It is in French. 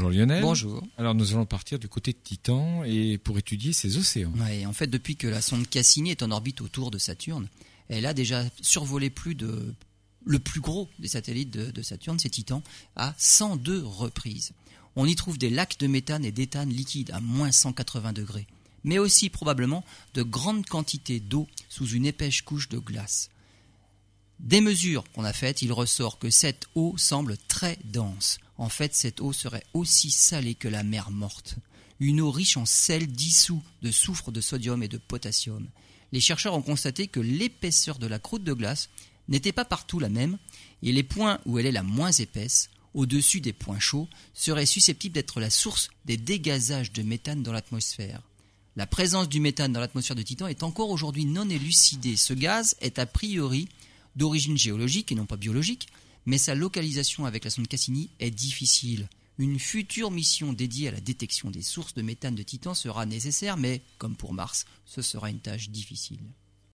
Bonjour Lionel. Bonjour. Alors nous allons partir du côté de Titan et pour étudier ses océans. Ouais, en fait, depuis que la sonde Cassini est en orbite autour de Saturne, elle a déjà survolé plus de le plus gros des satellites de, de Saturne, c'est Titan, à 102 reprises. On y trouve des lacs de méthane et d'éthane liquide à moins 180 degrés, mais aussi probablement de grandes quantités d'eau sous une épaisse couche de glace. Des mesures qu'on a faites, il ressort que cette eau semble très dense. En fait, cette eau serait aussi salée que la mer morte. Une eau riche en sel dissous de soufre, de sodium et de potassium. Les chercheurs ont constaté que l'épaisseur de la croûte de glace n'était pas partout la même, et les points où elle est la moins épaisse, au-dessus des points chauds, seraient susceptibles d'être la source des dégazages de méthane dans l'atmosphère. La présence du méthane dans l'atmosphère de Titan est encore aujourd'hui non élucidée. Ce gaz est a priori d'origine géologique et non pas biologique, mais sa localisation avec la sonde Cassini est difficile. Une future mission dédiée à la détection des sources de méthane de Titan sera nécessaire, mais, comme pour Mars, ce sera une tâche difficile.